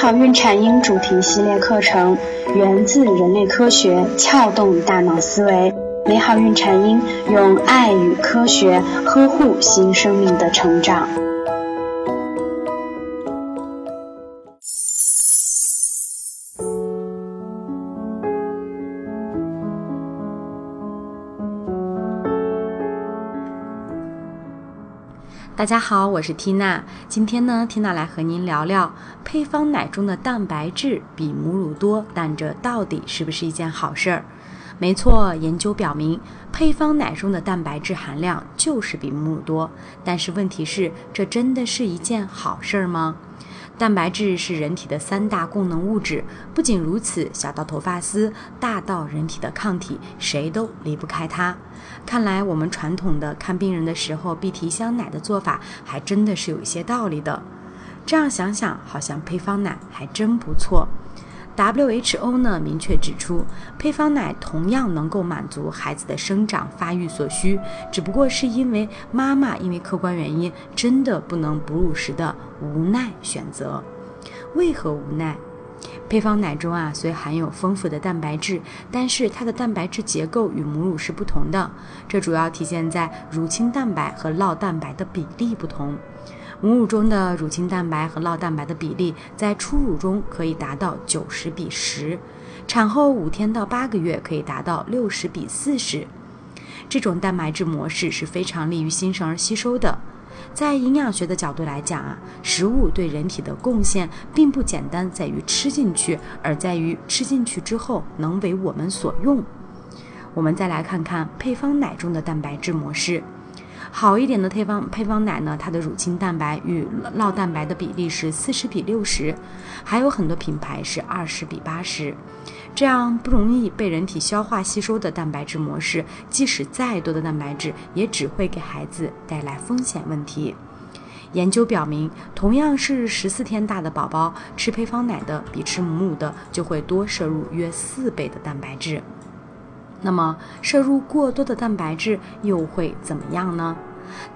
好孕产婴主题系列课程源自人类科学，撬动大脑思维。美好孕产婴用爱与科学呵护新生命的成长。大家好，我是缇娜。今天呢，缇娜来和您聊聊配方奶中的蛋白质比母乳多，但这到底是不是一件好事儿？没错，研究表明，配方奶中的蛋白质含量就是比母乳多。但是问题是，这真的是一件好事儿吗？蛋白质是人体的三大供能物质。不仅如此，小到头发丝，大到人体的抗体，谁都离不开它。看来我们传统的看病人的时候必提香奶的做法，还真的是有一些道理的。这样想想，好像配方奶还真不错。WHO 呢明确指出，配方奶同样能够满足孩子的生长发育所需，只不过是因为妈妈因为客观原因真的不能哺乳时的无奈选择。为何无奈？配方奶中啊虽含有丰富的蛋白质，但是它的蛋白质结构与母乳是不同的，这主要体现在乳清蛋白和酪蛋白的比例不同。母乳中的乳清蛋白和酪蛋白的比例在初乳中可以达到九十比十，产后五天到八个月可以达到六十比四十。这种蛋白质模式是非常利于新生儿吸收的。在营养学的角度来讲啊，食物对人体的贡献并不简单在于吃进去，而在于吃进去之后能为我们所用。我们再来看看配方奶中的蛋白质模式。好一点的配方配方奶呢，它的乳清蛋白与酪蛋白的比例是四十比六十，还有很多品牌是二十比八十。这样不容易被人体消化吸收的蛋白质模式，即使再多的蛋白质，也只会给孩子带来风险问题。研究表明，同样是十四天大的宝宝，吃配方奶的比吃母乳的就会多摄入约四倍的蛋白质。那么，摄入过多的蛋白质又会怎么样呢？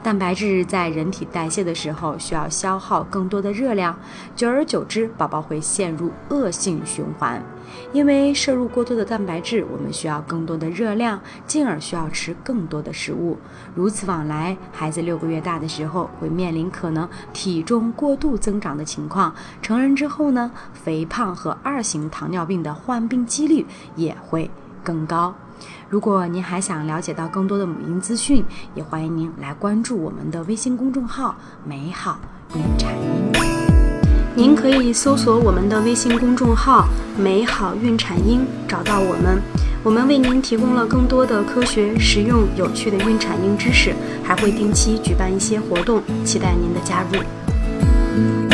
蛋白质在人体代谢的时候需要消耗更多的热量，久而久之，宝宝会陷入恶性循环。因为摄入过多的蛋白质，我们需要更多的热量，进而需要吃更多的食物。如此往来，孩子六个月大的时候会面临可能体重过度增长的情况；成人之后呢，肥胖和二型糖尿病的患病几率也会更高。如果您还想了解到更多的母婴资讯，也欢迎您来关注我们的微信公众号“美好孕产婴”。您可以搜索我们的微信公众号“美好孕产婴”，找到我们。我们为您提供了更多的科学、实用、有趣的孕产婴知识，还会定期举办一些活动，期待您的加入。